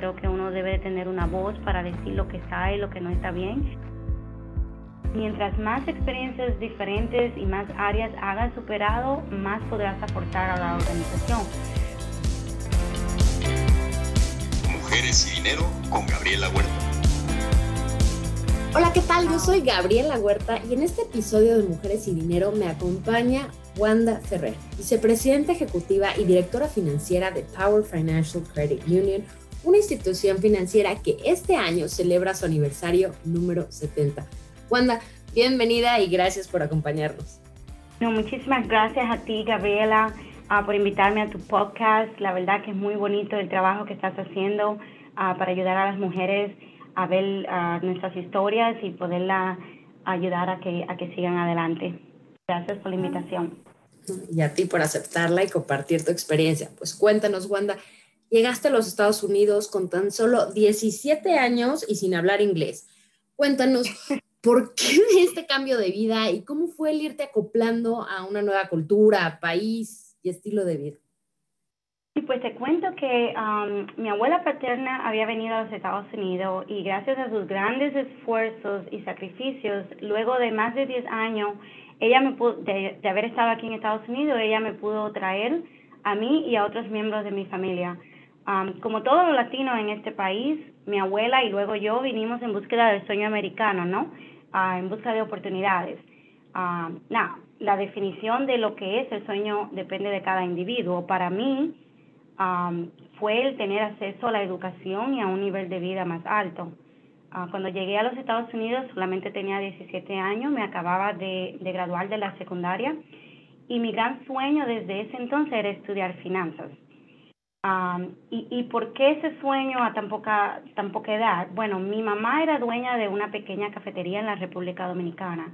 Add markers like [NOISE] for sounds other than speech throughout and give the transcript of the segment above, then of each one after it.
creo que uno debe de tener una voz para decir lo que está y lo que no está bien. Mientras más experiencias diferentes y más áreas hagas superado, más podrás aportar a la organización. Mujeres y Dinero con Gabriela Huerta. Hola, ¿qué tal? Yo soy Gabriela Huerta y en este episodio de Mujeres y Dinero me acompaña Wanda Ferrer, vicepresidenta ejecutiva y directora financiera de Power Financial Credit Union, una institución financiera que este año celebra su aniversario número 70. Wanda, bienvenida y gracias por acompañarnos. No, muchísimas gracias a ti, Gabriela, uh, por invitarme a tu podcast. La verdad que es muy bonito el trabajo que estás haciendo uh, para ayudar a las mujeres a ver uh, nuestras historias y poderla ayudar a que, a que sigan adelante. Gracias por la invitación. Y a ti por aceptarla y compartir tu experiencia. Pues cuéntanos, Wanda, llegaste a los Estados Unidos con tan solo 17 años y sin hablar inglés. Cuéntanos, [LAUGHS] ¿por qué este cambio de vida y cómo fue el irte acoplando a una nueva cultura, país y estilo de vida? Pues te cuento que um, mi abuela paterna había venido a los Estados Unidos y gracias a sus grandes esfuerzos y sacrificios, luego de más de 10 años, ella me pudo, de, de, haber estado aquí en Estados Unidos, ella me pudo traer a mí y a otros miembros de mi familia. Um, como todos los latinos en este país, mi abuela y luego yo vinimos en búsqueda del sueño americano, ¿no? Uh, en busca de oportunidades. Uh, la definición de lo que es el sueño depende de cada individuo. Para mí um, fue el tener acceso a la educación y a un nivel de vida más alto. Uh, cuando llegué a los Estados Unidos solamente tenía 17 años, me acababa de, de graduar de la secundaria y mi gran sueño desde ese entonces era estudiar finanzas. Um, y, ¿Y por qué ese sueño a tan poca, tan poca edad? Bueno, mi mamá era dueña de una pequeña cafetería en la República Dominicana.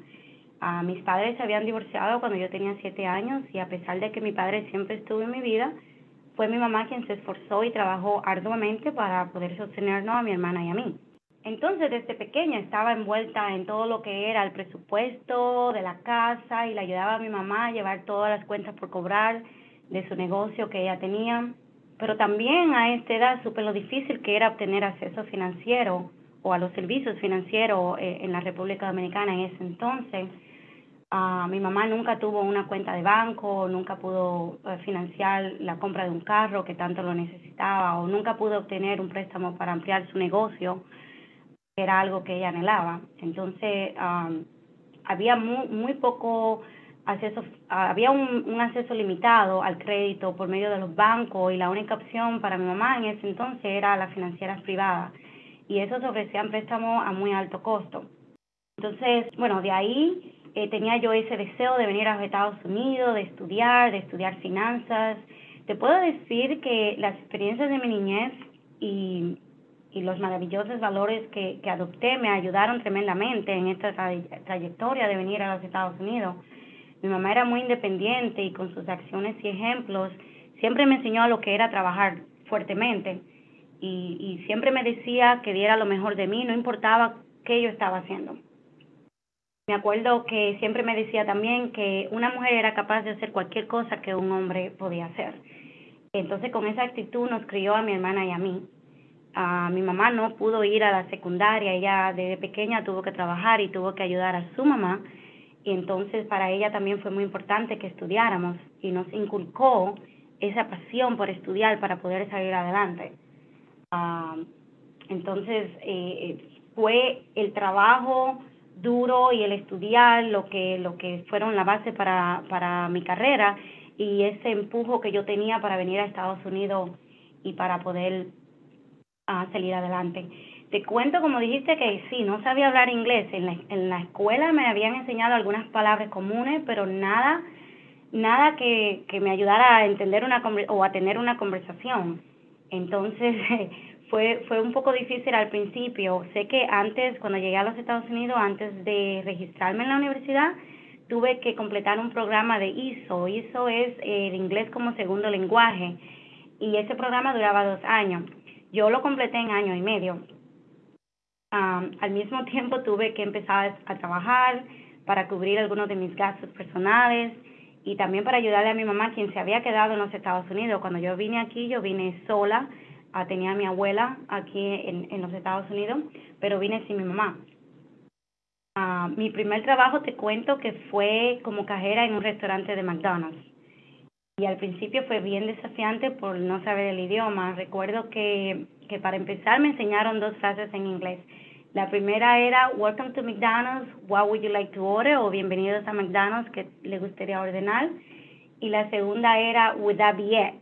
Uh, mis padres se habían divorciado cuando yo tenía siete años y a pesar de que mi padre siempre estuvo en mi vida, fue mi mamá quien se esforzó y trabajó arduamente para poder sostenernos a mi hermana y a mí. Entonces, desde pequeña estaba envuelta en todo lo que era el presupuesto de la casa y le ayudaba a mi mamá a llevar todas las cuentas por cobrar de su negocio que ella tenía. Pero también a esta edad supe lo difícil que era obtener acceso financiero o a los servicios financieros eh, en la República Dominicana en ese entonces. Uh, mi mamá nunca tuvo una cuenta de banco, nunca pudo uh, financiar la compra de un carro que tanto lo necesitaba o nunca pudo obtener un préstamo para ampliar su negocio era algo que ella anhelaba. Entonces, um, había muy, muy poco acceso, había un, acceso limitado al crédito por medio de los bancos y la única opción para mi mamá en ese entonces era las financieras privadas y esos ofrecían préstamos a muy alto costo. Entonces, bueno, de ahí eh, tenía yo ese deseo de venir a los Estados Unidos, de estudiar, de estudiar finanzas. Te puedo decir que las experiencias de mi niñez y y los maravillosos valores que, que adopté me ayudaron tremendamente en esta trayectoria de venir a los Estados Unidos. Mi mamá era muy independiente y con sus acciones y ejemplos siempre me enseñó a lo que era trabajar fuertemente y, siempre me decía que diera lo mejor de mí, no importaba qué yo estaba haciendo. Me acuerdo que siempre me decía también que una mujer era capaz de hacer cualquier cosa que un hombre podía hacer. Entonces con esa actitud nos crió a mi hermana y a mí a mi mamá no pudo ir a la secundaria, ella desde pequeña tuvo que trabajar y tuvo que ayudar a su mamá y entonces para ella también fue muy importante que estudiáramos y nos inculcó esa pasión por estudiar para poder salir adelante. Uh, entonces eh, fue el trabajo duro y el estudiar lo que lo que fueron la base para para mi carrera y ese empujo que yo tenía para venir a Estados Unidos y para poder a salir adelante. Te cuento, como dijiste, que sí, no sabía hablar inglés. En la, en la escuela me habían enseñado algunas palabras comunes, pero nada, nada que, me ayudara a entender una o a tener una conversación. Entonces, [LAUGHS] fue, fue un poco difícil al principio. Sé que antes, cuando llegué a los Estados Unidos, antes de registrarme en la universidad, tuve que completar un programa de ISO. ISO es el inglés como segundo lenguaje. Y ese programa duraba dos años. Yo lo completé en año y medio. Al mismo tiempo tuve que empezar a trabajar para cubrir algunos de mis gastos personales y también para ayudarle a mi mamá, quien se había quedado en los Estados Unidos. Cuando yo vine aquí, yo vine sola tenía a mi abuela aquí en, en los Estados Unidos, pero vine sin mi mamá. Uh, mi primer trabajo te cuento que fue como cajera en un restaurante de McDonald's. Y al principio fue bien desafiante por no saber el idioma. Recuerdo que, que para empezar me enseñaron dos frases en inglés. La primera era Welcome to McDonald's, what would you like to order? o Bienvenidos a McDonald's, que le gustaría ordenar. Y la segunda era Would that be it?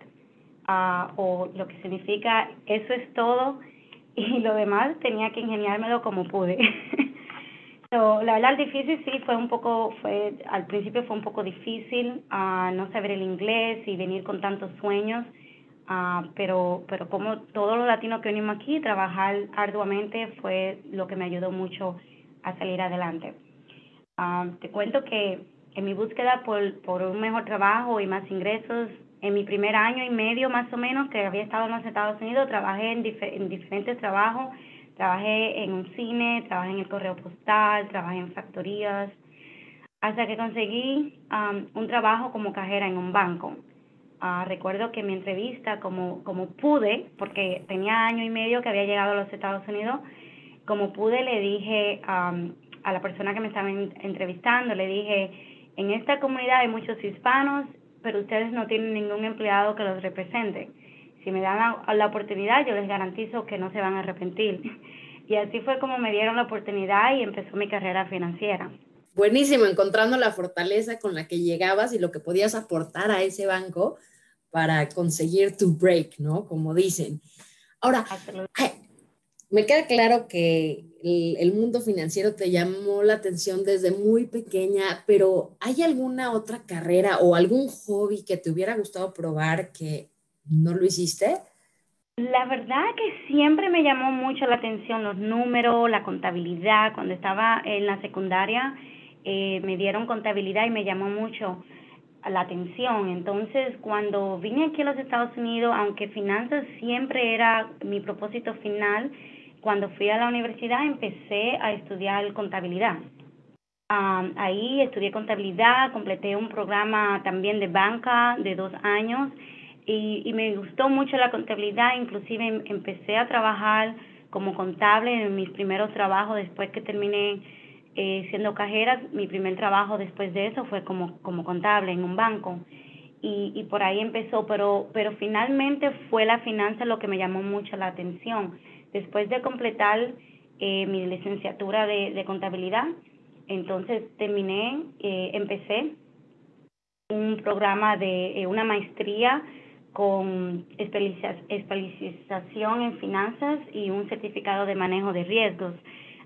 Uh, o lo que significa eso es todo [LAUGHS] y lo demás tenía que ingeniármelo como pude. [LAUGHS] la verdad, difícil sí fue un poco, fue al principio fue un poco difícil uh, no saber el inglés y venir con tantos sueños, uh, pero, pero como todos los latinos que venimos aquí, trabajar arduamente fue lo que me ayudó mucho a salir adelante. Uh, te cuento que en mi búsqueda por, por un mejor trabajo y más ingresos, en mi primer año y medio más o menos que había estado en los Estados Unidos, trabajé en, en diferentes trabajos Trabajé en un cine, trabajé en el correo postal, trabajé en factorías, hasta que conseguí um, un trabajo como cajera en un banco. Uh, recuerdo que mi entrevista, como, como pude, porque tenía año y medio que había llegado a los Estados Unidos, como pude le dije a la persona que me estaba entrevistando, le dije, en esta comunidad hay muchos hispanos, pero ustedes no tienen ningún empleado que los represente si me dan la, oportunidad, yo les garantizo que no se van a arrepentir. [LAUGHS] Y así fue como me dieron la oportunidad y empezó mi carrera financiera. Buenísimo, encontrando la fortaleza con la que llegabas y lo que podías aportar a ese banco para conseguir tu break, ¿no? Como dicen. Ahora, me queda claro que el, el, mundo financiero te llamó la atención desde muy pequeña, pero ¿hay alguna otra carrera o algún hobby que te hubiera gustado probar que ¿No lo hiciste? La verdad que siempre me llamó mucho la atención los números, la contabilidad. Cuando estaba en la secundaria eh, me dieron contabilidad y me llamó mucho la atención. Entonces, cuando vine aquí a los Estados Unidos, aunque finanzas siempre era mi propósito final, cuando fui a la universidad empecé a estudiar contabilidad. Ahí estudié contabilidad, completé un programa también de banca de dos años y, y me gustó mucho la contabilidad, inclusive em, empecé a trabajar como contable en mis primeros trabajos después que terminé eh, siendo cajera, mi primer trabajo después de eso fue como, como contable en un banco y, y por ahí empezó, pero, pero finalmente fue la finanza lo que me llamó mucho la atención. Después de completar eh, mi licenciatura de, de contabilidad, entonces terminé, eh, empecé un programa de eh, una maestría con especialización en finanzas y un certificado de manejo de riesgos.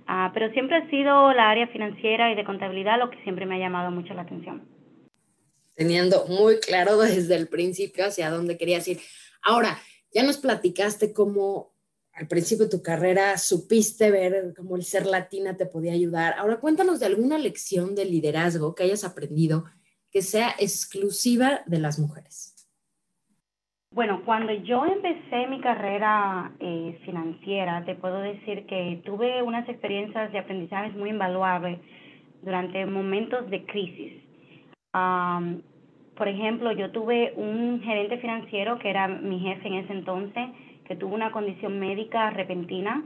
Uh, pero siempre ha sido la área financiera y de contabilidad lo que siempre me ha llamado mucho la atención. Teniendo muy claro [LAUGHS] desde el principio hacia dónde querías ir. Ahora, ya nos platicaste cómo al principio de tu carrera supiste ver cómo el ser latina te podía ayudar. Ahora cuéntanos de alguna lección de liderazgo que hayas aprendido que sea exclusiva de las mujeres. Bueno, cuando yo empecé mi carrera eh, financiera, te puedo decir que tuve unas experiencias de aprendizaje muy invaluables durante momentos de crisis. por ejemplo, yo tuve un gerente financiero que era mi jefe en ese entonces, que tuvo una condición médica repentina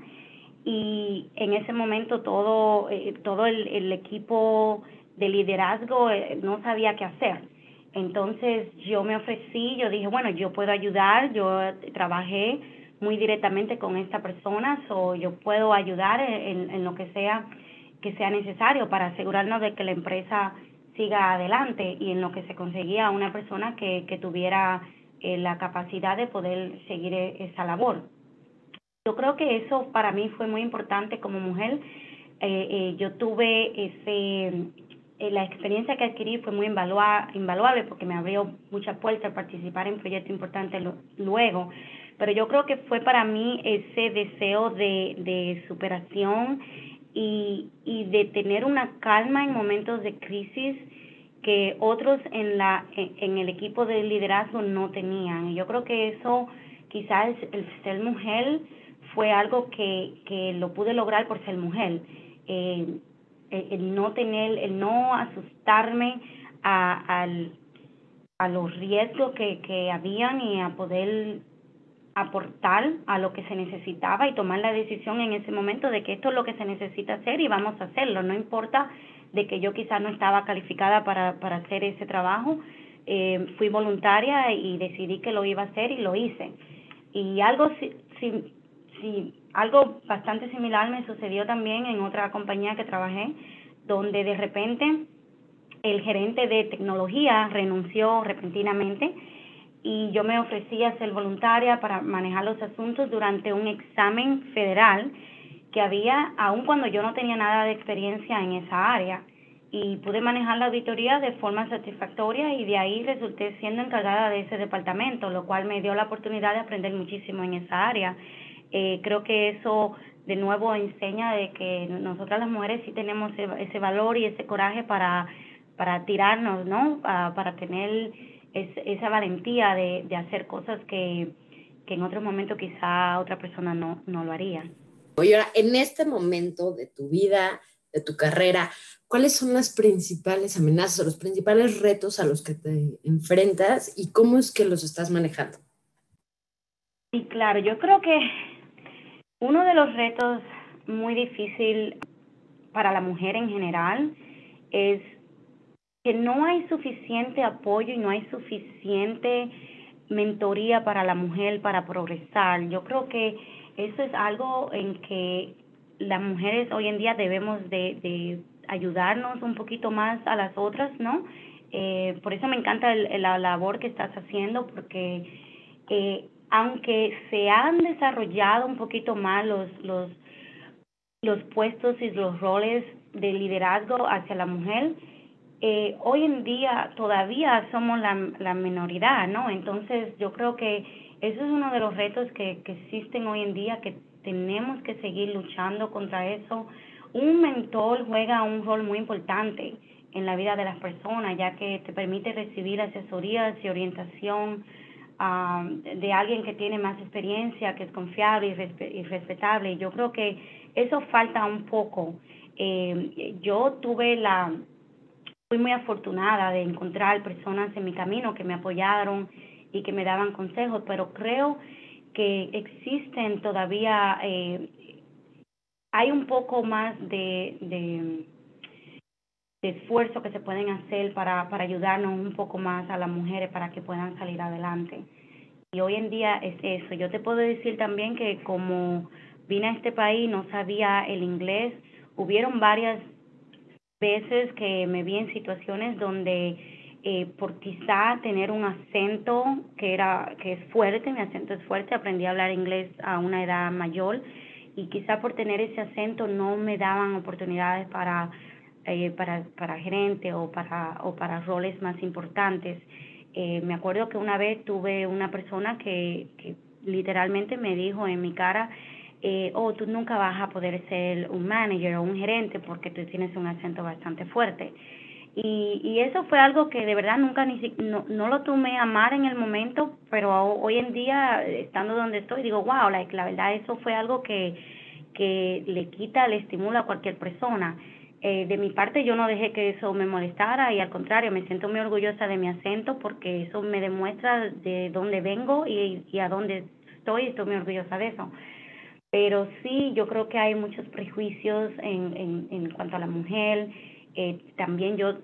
y en ese momento todo, eh, todo el, el, equipo de liderazgo eh, no sabía qué hacer entonces yo me ofrecí, yo dije, bueno, yo puedo ayudar, yo trabajé muy directamente con esta persona, o yo puedo ayudar en, en, lo que sea que sea necesario para asegurarnos de que la empresa siga adelante y en lo que se conseguía una persona que, que tuviera eh, la capacidad de poder seguir e, esa labor. Yo creo que eso para mí fue muy importante como mujer. Eh, eh, yo tuve ese, eh, la experiencia que adquirí fue muy invaluable porque me abrió muchas puertas a participar en proyectos importantes luego. Pero yo creo que fue para mí ese deseo de, de superación y, y de tener una calma en momentos de crisis que otros en, la, en el equipo de liderazgo no tenían. Y yo creo que eso, quizás el ser mujer, fue algo que, que lo pude lograr por ser mujer. Eh, el, no tener, el no asustarme a, los riesgos que, que habían y a poder aportar a lo que se necesitaba y tomar la decisión en ese momento de que esto es lo que se necesita hacer y vamos a hacerlo. No importa de que yo quizás no estaba calificada para, para hacer ese trabajo, eh, fui voluntaria y decidí que lo iba a hacer y lo hice. Y algo, si, si, si, algo bastante similar me sucedió también en otra compañía que trabajé, donde de repente el gerente de tecnología renunció repentinamente y yo me ofrecí a ser voluntaria para manejar los asuntos durante un examen federal que había, aun cuando yo no tenía nada de experiencia en esa área y pude manejar la auditoría de forma satisfactoria y de ahí resulté siendo encargada de ese departamento, lo cual me dio la oportunidad de aprender muchísimo en esa área. Eh, creo que eso de nuevo enseña de que nosotras las mujeres sí tenemos ese, valor y ese coraje para, para tirarnos, ¿no? Ah, para tener esa valentía de, de hacer cosas que, que en otro momento quizá otra persona no, no lo haría. Oye, ahora, en este momento de tu vida, de tu carrera, ¿cuáles son las principales amenazas o los principales retos a los que te enfrentas y cómo es que los estás manejando? Sí, claro, yo creo que uno de los retos muy difícil para la mujer en general es que no hay suficiente apoyo y no hay suficiente mentoría para la mujer para progresar. Yo creo que eso es algo en que las mujeres hoy en día debemos de, ayudarnos un poquito más a las otras, ¿no? Eh, por eso me encanta la labor que estás haciendo, porque eh, aunque se han desarrollado un poquito más los, los, los puestos y los roles de liderazgo hacia la mujer, eh, hoy en día todavía somos la, la minoridad, ¿no? Entonces yo creo que eso es uno de los retos que, que existen hoy en día, que tenemos que seguir luchando contra eso. Un mentor juega un rol muy importante en la vida de las personas, ya que te permite recibir asesorías y orientación um, de alguien que tiene más experiencia, que es confiable y, respetable. Yo creo que eso falta un poco. Eh, yo tuve la, fui muy afortunada de encontrar personas en mi camino que me apoyaron y que me daban consejos, pero creo que existen todavía, eh, hay un poco más de, de, esfuerzo que se pueden hacer para, para ayudarnos un poco más a las mujeres para que puedan salir adelante. Y hoy en día es eso. Yo te puedo decir también que como vine a este país, no sabía el inglés, hubieron varias veces que me vi en situaciones donde eh, por quizá tener un acento que era que es fuerte, mi acento es fuerte, aprendí a hablar inglés a una edad mayor y quizá por tener ese acento no me daban oportunidades para eh, para para gerente o para o para roles más importantes. Eh, me acuerdo que una vez tuve una persona que, que literalmente me dijo en mi cara, eh, oh, tú nunca vas a poder ser un manager o un gerente porque tú tienes un acento bastante fuerte. Y, y eso fue algo que de verdad nunca ni no, no lo tomé a mal en el momento, pero hoy en día, estando donde estoy, digo, wow, like, la verdad eso fue algo que, que le quita, le estimula a cualquier persona. Eh, de mi parte yo no dejé que eso me molestara y al contrario, me siento muy orgullosa de mi acento porque eso me demuestra de dónde vengo y, y a dónde estoy y estoy muy orgullosa de eso. Pero sí, yo creo que hay muchos prejuicios en, en, en cuanto a la mujer, eh, también yo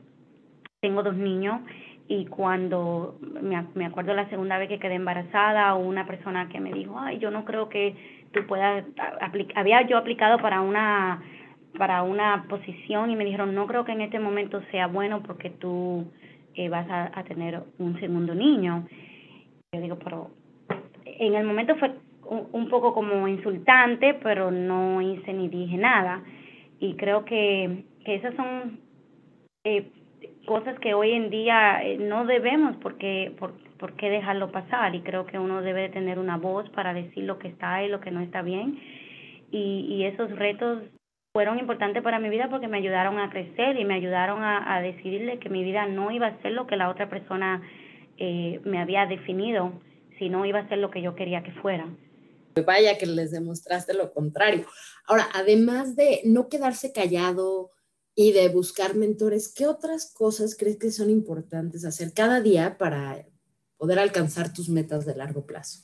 tengo dos niños y cuando me, me acuerdo la segunda vez que quedé embarazada, una persona que me dijo, ay, yo no creo que tú puedas había yo aplicado para una para una posición y me dijeron, no creo que en este momento sea bueno porque tú eh, vas a, tener un segundo niño. Yo digo, pero en el momento fue un, poco como insultante, pero no hice ni dije nada. Y creo que que esas son eh, cosas que hoy en día eh, no debemos porque por, por qué dejarlo pasar y creo que uno debe tener una voz para decir lo que está y lo que no está bien y esos retos fueron importantes para mi vida porque me ayudaron a crecer y me ayudaron a, a decidirle que mi vida no iba a ser lo que la otra persona eh, me había definido, sino iba a ser lo que yo quería que fuera. Vaya que les demostraste lo contrario. Ahora, además de no quedarse callado, y de buscar mentores, ¿qué otras cosas crees que son importantes hacer cada día para poder alcanzar tus metas de largo plazo?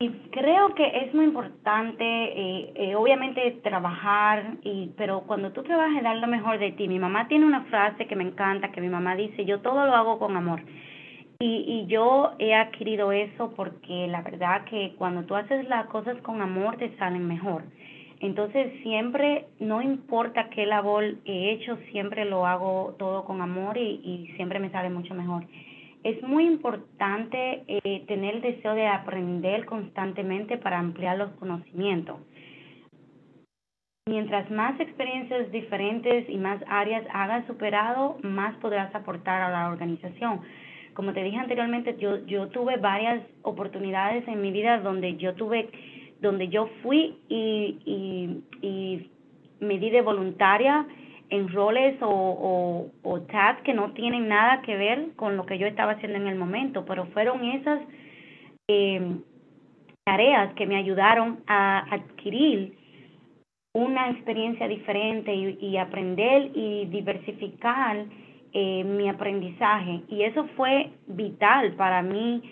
Y creo que es muy importante, eh, eh, obviamente, trabajar, y, pero cuando tú trabajas, dar lo mejor de ti. Mi mamá tiene una frase que me encanta, que mi mamá dice, yo todo lo hago con amor. Y, y yo he adquirido eso porque la verdad que cuando tú haces las cosas con amor, te salen mejor. Entonces, siempre, no importa qué labor he hecho, siempre lo hago todo con amor y, y siempre me sale mucho mejor es muy importante eh, tener el deseo de aprender constantemente para ampliar los conocimientos. Mientras más experiencias diferentes y más áreas hagas superado, más podrás aportar a la organización. Como te dije anteriormente, yo, yo tuve varias oportunidades en mi vida donde yo tuve, donde yo fui y, y, y me di de voluntaria en roles o, o, o tasks que no tienen nada que ver con lo que yo estaba haciendo en el momento, pero fueron esas eh, tareas que me ayudaron a adquirir una experiencia diferente y, y aprender y diversificar eh, mi aprendizaje. Y eso fue vital para mí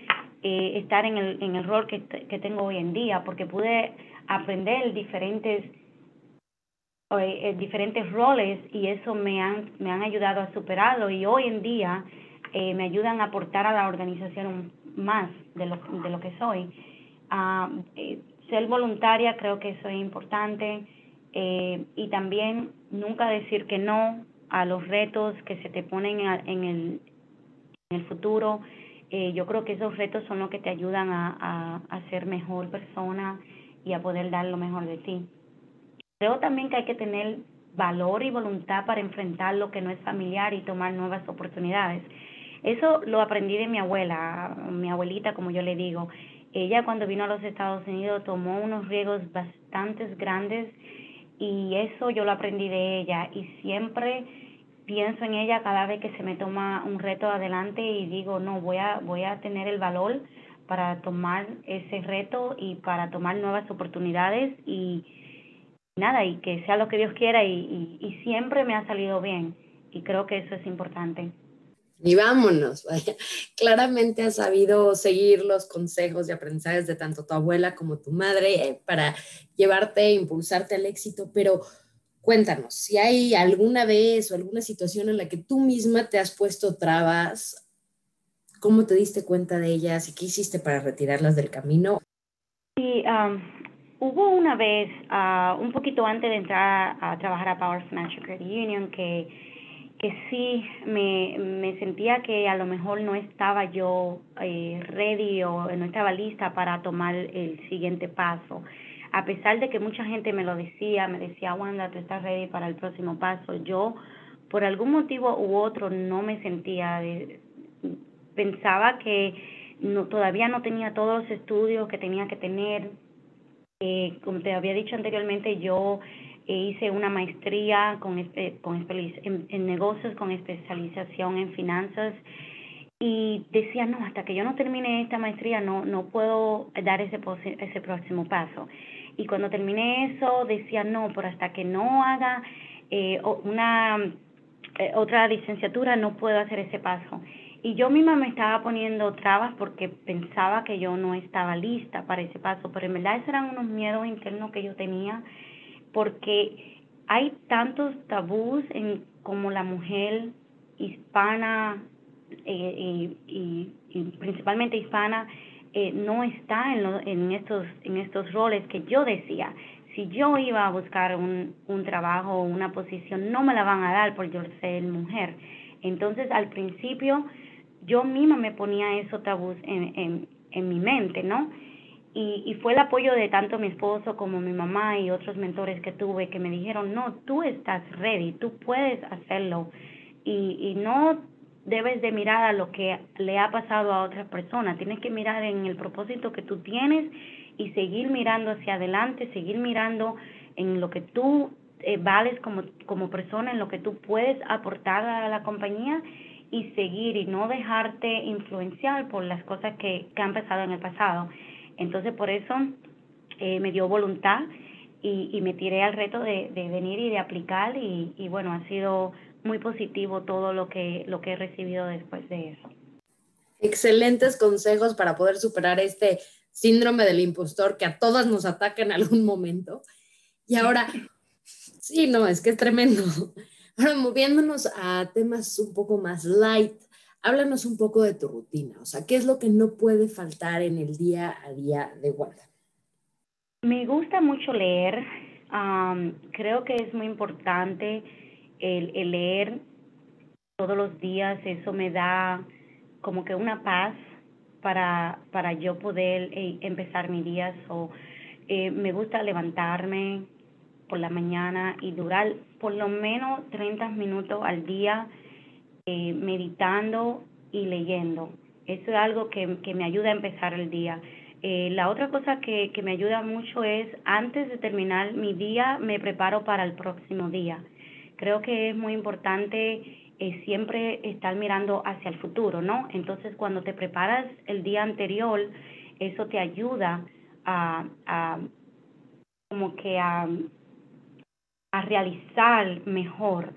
eh, estar en el, en el rol que, que tengo hoy en día, porque pude aprender diferentes eh, diferentes roles y eso me han, me han ayudado a superarlo y hoy en día eh, me ayudan a aportar a la organización más de lo, de lo que soy. Ah, eh, ser voluntaria creo que eso es importante y también nunca decir que no a los retos que se te ponen en el, en el futuro. Yo creo que esos retos son los que te ayudan a, a, a ser mejor persona y a poder dar lo mejor de ti. Creo también que hay que tener valor y voluntad para enfrentar lo que no es familiar y tomar nuevas oportunidades. Eso lo aprendí de mi abuela, mi abuelita, como yo le digo. Ella cuando vino a los Estados Unidos tomó unos riesgos bastante grandes y eso yo lo aprendí de ella y siempre pienso en ella cada vez que se me toma un reto adelante y digo, no, voy a voy a tener el valor para tomar ese reto y para tomar nuevas oportunidades y nada, y que sea lo que Dios quiera y, y, siempre me ha salido bien y creo que eso es importante. Y vámonos, vaya. Claramente has sabido seguir los consejos y aprendizajes de tanto tu abuela como tu madre eh, para llevarte e impulsarte al éxito, pero cuéntanos, si hay alguna vez o alguna situación en la que tú misma te has puesto trabas, ¿cómo te diste cuenta de ellas y qué hiciste para retirarlas del camino? Sí, um, Hubo una vez, uh, un poquito antes de entrar a, trabajar a Power Financial Credit Union, que, que sí me, me sentía que a lo mejor no estaba yo eh, ready o no estaba lista para tomar el siguiente paso. A pesar de que mucha gente me lo decía, me decía, Wanda, tú estás ready para el próximo paso. Yo, por algún motivo u otro, no me sentía, de, pensaba que no, todavía no tenía todos los estudios que tenía que tener eh, como te había dicho anteriormente, yo hice una maestría con, con en, en, negocios con especialización en finanzas y decía, no, hasta que yo no termine esta maestría no, no puedo dar ese, ese próximo paso. Y cuando terminé eso, decía, no, pero hasta que no haga eh, una eh, otra licenciatura no puedo hacer ese paso. Y yo misma me estaba poniendo trabas porque pensaba que yo no estaba lista para ese paso, pero en verdad esos eran unos miedos internos que yo tenía porque hay tantos tabús en como la mujer hispana eh, y, y, principalmente hispana eh, no está en, lo, en estos en estos roles que yo decía. Si yo iba a buscar un, un trabajo o una posición no me la van a dar por yo ser mujer. Entonces al principio yo misma me ponía eso tabús en, en, mi mente, ¿no? Y, y fue el apoyo de tanto mi esposo como mi mamá y otros mentores que tuve que me dijeron, no, tú estás ready, tú puedes hacerlo y, y no debes de mirar a lo que le ha pasado a otras personas, tienes que mirar en el propósito que tú tienes y seguir mirando hacia adelante, seguir mirando en lo que tú eh, vales como, como persona, en lo que tú puedes aportar a la compañía y seguir y no dejarte influenciar por las cosas que, que han pasado en el pasado. Entonces, por eso eh, me dio voluntad y, y me tiré al reto de, de venir y de aplicar y, y bueno, ha sido muy positivo todo lo que, lo que he recibido después de eso. Excelentes consejos para poder superar este síndrome del impostor que a todas nos ataca en algún momento. Y ahora, sí, no, es que es tremendo. Ahora, [LAUGHS] moviéndonos a temas un poco más light, háblanos un poco de tu rutina, o sea, ¿qué es lo que no puede faltar en el día a día de Wanda? Me gusta mucho leer, creo que es muy importante el, leer todos los días, eso me da como que una paz para, para yo poder eh, empezar mi día. o eh, me gusta levantarme por la mañana y durar por lo menos 30 minutos al día eh, meditando y leyendo. Eso es algo que, que me ayuda a empezar el día. la otra cosa que, que me ayuda mucho es, antes de terminar mi día, me preparo para el próximo día. Creo que es muy importante es siempre estar mirando hacia el futuro, ¿no? Entonces, cuando te preparas el día anterior, eso te ayuda a, a como que a, a realizar mejor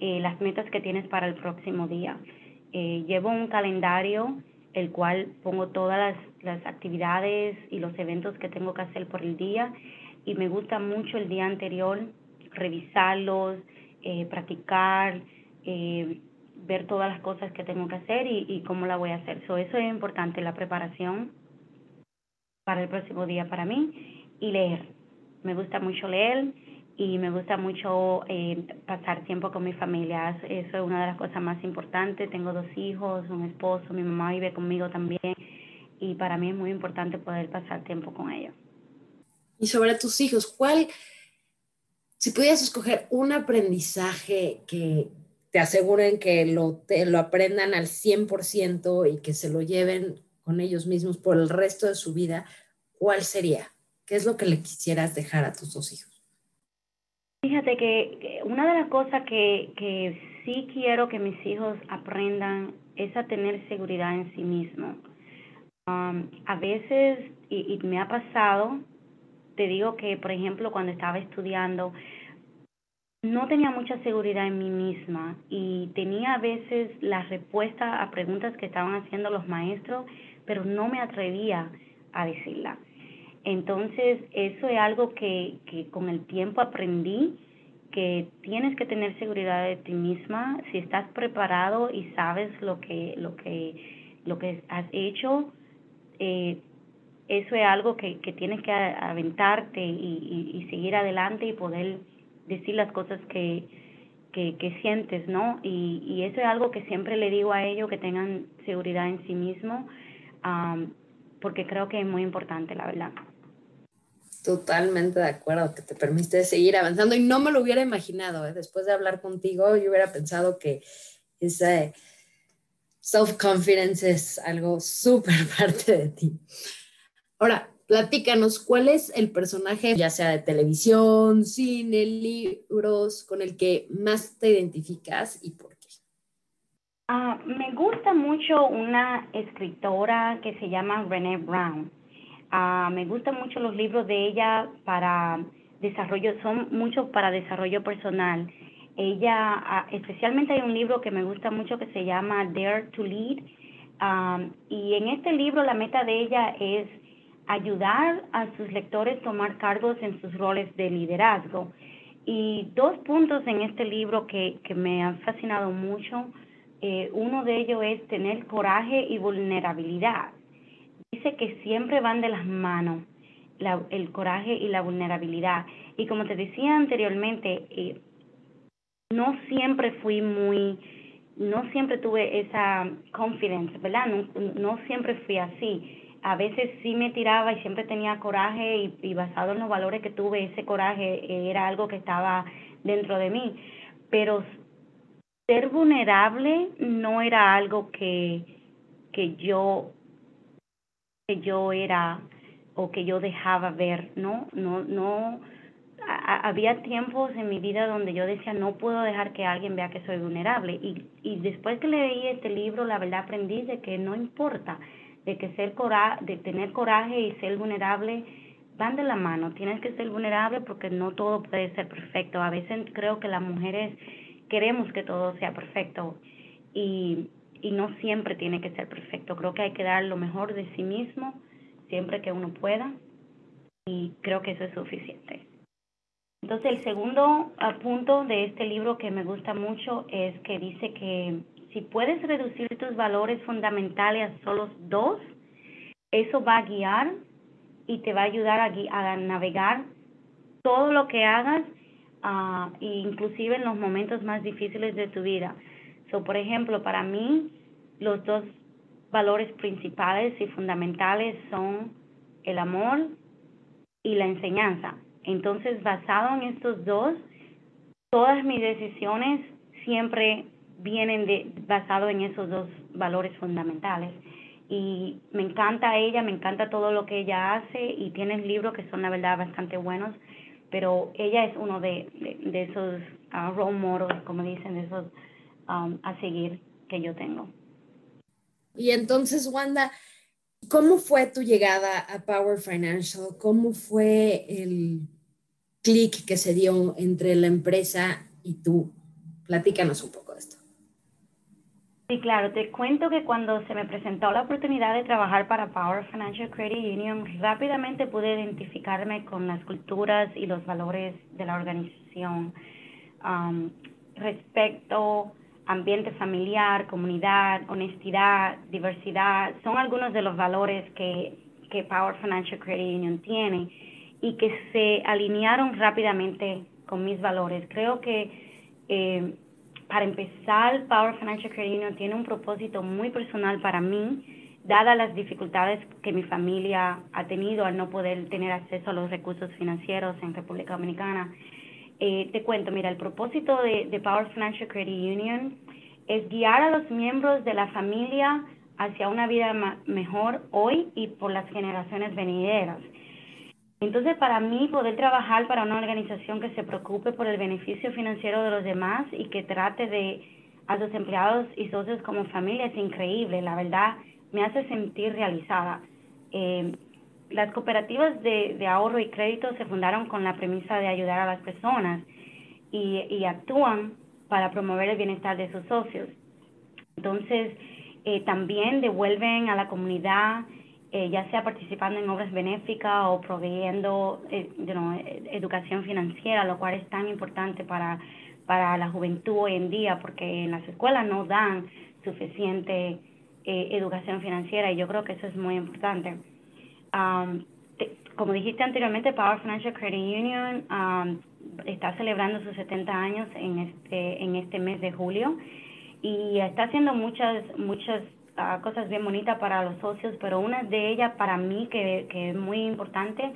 eh, las metas que tienes para el próximo día. Eh, llevo un calendario el cual pongo todas las, las actividades y los eventos que tengo que hacer por el día y me gusta mucho el día anterior revisarlos, eh, practicar, eh, ver todas las cosas que tengo que hacer y, y cómo la voy a hacer. So, eso es importante, la preparación para el próximo día para mí y leer. Me gusta mucho leer y me gusta mucho eh, pasar tiempo con mi familia. Eso es una de las cosas más importantes. Tengo dos hijos, un esposo, mi mamá vive conmigo también y para mí es muy importante poder pasar tiempo con ellos. Y sobre tus hijos, ¿cuál, si pudieras escoger un aprendizaje que, te aseguren que lo, te, lo aprendan al 100% y que se lo lleven con ellos mismos por el resto de su vida, ¿cuál sería? ¿Qué es lo que le quisieras dejar a tus dos hijos? Fíjate que una de las cosas que, que sí quiero que mis hijos aprendan es a tener seguridad en sí mismos. Um, a veces, y, me ha pasado, te digo que, por ejemplo, cuando estaba estudiando, no tenía mucha seguridad en mí misma y tenía a veces la respuesta a preguntas que estaban haciendo los maestros, pero no me atrevía a decirla. Entonces, eso es algo que, que con el tiempo aprendí, que tienes que tener seguridad de ti misma, si estás preparado y sabes lo que, lo que, lo que has hecho, eh, eso es algo que, que tienes que aventarte y, y, seguir adelante y poder decir las cosas que, que, que sientes, ¿no? Y, y, eso es algo que siempre le digo a ellos, que tengan seguridad en sí mismo, porque creo que es muy importante, la verdad. Totalmente de acuerdo, que te permite seguir avanzando y no me lo hubiera imaginado, ¿eh? después de hablar contigo, yo hubiera pensado que ese self-confidence es algo súper [LAUGHS] parte de ti. Ahora, Platícanos, ¿cuál es el personaje, ya sea de televisión, cine, libros, con el que más te identificas y por qué? Ah, me gusta mucho una escritora que se llama Brené Brown. Ah, me gustan mucho los libros de ella para desarrollo, son muchos para desarrollo personal. Ella, ah, especialmente hay un libro que me gusta mucho que se llama Dare to Lead. y en este libro la meta de ella es ayudar a sus lectores a tomar cargos en sus roles de liderazgo. Y dos puntos en este libro que, que me han fascinado mucho. Eh, uno de ellos es tener coraje y vulnerabilidad. Dice que siempre van de las manos la, el coraje y la vulnerabilidad. Y como te decía anteriormente, eh, no siempre fui muy, no siempre tuve esa confidence, ¿verdad? No, no siempre fui así a veces sí me tiraba y siempre tenía coraje y, basado en los valores que tuve, ese coraje era algo que estaba dentro de mí. Pero ser vulnerable no era algo que, que yo que yo era o que yo dejaba ver, ¿no? No, no, había tiempos en mi vida donde yo decía, no puedo dejar que alguien vea que soy vulnerable. Y, y después que leí este libro, la verdad aprendí de que no importa, de que ser cora de tener coraje y ser vulnerable van de la mano. Tienes que ser vulnerable porque no todo puede ser perfecto. A veces creo que las mujeres queremos que todo sea perfecto y, y no siempre tiene que ser perfecto. Creo que hay que dar lo mejor de sí mismo siempre que uno pueda y creo que eso es suficiente. Entonces, el segundo punto de este libro que me gusta mucho es que dice que si puedes reducir tus valores fundamentales a solo dos, eso va a guiar y te va a ayudar a, a navegar todo lo que hagas, uh, inclusive en los momentos más difíciles de tu vida. So, por ejemplo, para mí, los dos valores principales y fundamentales son el amor y la enseñanza. Entonces, basado en estos dos, todas mis decisiones siempre vienen de, basado en esos dos valores fundamentales. Y me encanta ella, me encanta todo lo que ella hace y tiene libros que son la verdad bastante buenos, pero ella es uno de, esos uh, role models, como dicen, de esos um, a seguir que yo tengo. Y entonces, Wanda, ¿cómo fue tu llegada a Power Financial? ¿Cómo fue el clic que se dio entre la empresa y tú? Platícanos un poco de esto. Sí, claro, te cuento que cuando se me presentó la oportunidad de trabajar para Power Financial Credit Union, rápidamente pude identificarme con las culturas y los valores de la organización um, respecto ambiente familiar, comunidad, honestidad, diversidad, son algunos de los valores que, Power Financial Credit Union tiene y que se alinearon rápidamente con mis valores. Creo que eh, para empezar, Power Financial Credit Union tiene un propósito muy personal para mí, dadas las dificultades que mi familia ha tenido al no poder tener acceso a los recursos financieros en República Dominicana. Eh, te cuento, mira, el propósito de, Power Financial Credit Union es guiar a los miembros de la familia hacia una vida mejor hoy y por las generaciones venideras. Entonces, para mí, poder trabajar para una organización que se preocupe por el beneficio financiero de los demás y que trate de a sus empleados y socios como familia es increíble. La verdad, me hace sentir realizada. Eh, las cooperativas de, ahorro y crédito se fundaron con la premisa de ayudar a las personas y, y actúan para promover el bienestar de sus socios. Entonces, eh, también devuelven a la comunidad eh, ya sea participando en obras benéficas o proveyendo eh, educación financiera, lo cual es tan importante para, para la juventud hoy en día, porque en las escuelas no dan suficiente eh, educación financiera y yo creo que eso es muy importante. Um, como dijiste anteriormente, Power Financial Credit Union um, está celebrando sus 70 años en este, en este mes de julio y está haciendo muchas, muchas cosas bien bonitas para los socios, pero una de ellas para mí que, que es muy importante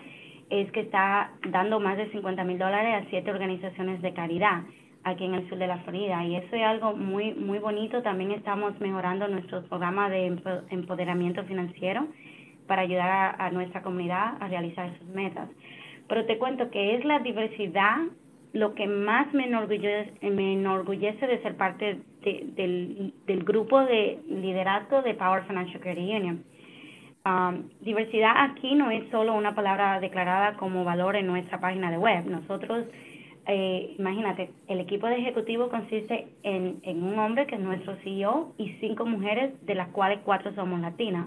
es que está dando más de 50 mil dólares a siete organizaciones de caridad aquí en el sur de la Florida y eso es algo muy muy bonito. También estamos mejorando nuestro programa de empoderamiento financiero para ayudar a nuestra comunidad a realizar sus metas. Pero te cuento que es la diversidad lo que más me enorgullece, me enorgullece de ser parte del, del grupo de liderazgo de Power Financial Credit Union. Um, diversidad aquí no es solo una palabra declarada como valor en nuestra página de web. Nosotros, eh, imagínate, el equipo de ejecutivo consiste en, en un hombre que es nuestro CEO y cinco mujeres, de las cuales cuatro somos latinas.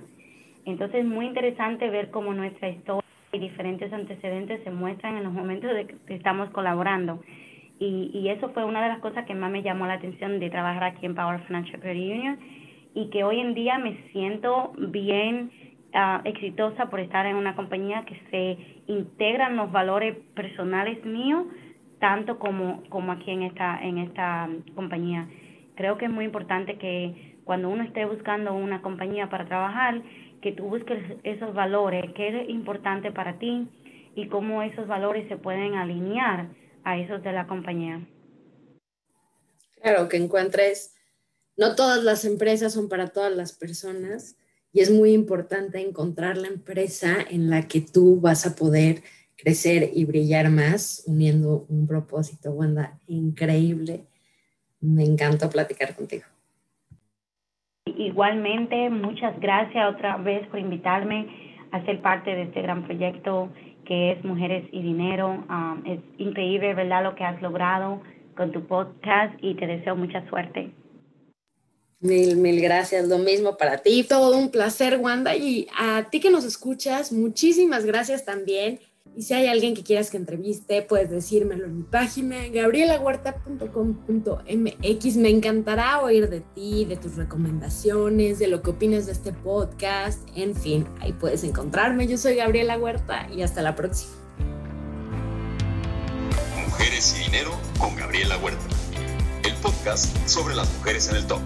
Entonces es muy interesante ver cómo nuestra historia y diferentes antecedentes se muestran en los momentos de que estamos colaborando. Y, eso fue una de las cosas que más me llamó la atención de trabajar aquí en Power Financial Credit Union y que hoy en día me siento bien uh, exitosa por estar en una compañía que se integran los valores personales míos tanto como, como aquí en esta, en esta compañía. Creo que es muy importante que cuando uno esté buscando una compañía para trabajar, que tú busques esos valores, qué es importante para ti y cómo esos valores se pueden alinear a esos de la compañía. Claro, que encuentres, no todas las empresas son para todas las personas y es muy importante encontrar la empresa en la que tú vas a poder crecer y brillar más uniendo un propósito. Wanda, increíble. Me encantó platicar contigo. Igualmente, muchas gracias otra vez por invitarme a ser parte de este gran proyecto que es Mujeres y Dinero. Um, es increíble, ¿verdad?, lo que has logrado con tu podcast y te deseo mucha suerte. Mil, mil gracias. Lo mismo para ti. Todo un placer, Wanda. Y a ti que nos escuchas, muchísimas gracias también. Y si hay alguien que quieras que entreviste, puedes decírmelo en mi página, gabrielahuerta.com.mx. Me encantará oír de ti, de tus recomendaciones, de lo que opinas de este podcast. En fin, ahí puedes encontrarme. Yo soy Gabriela Huerta y hasta la próxima. Mujeres y Dinero con Gabriela Huerta. El podcast sobre las mujeres en el top.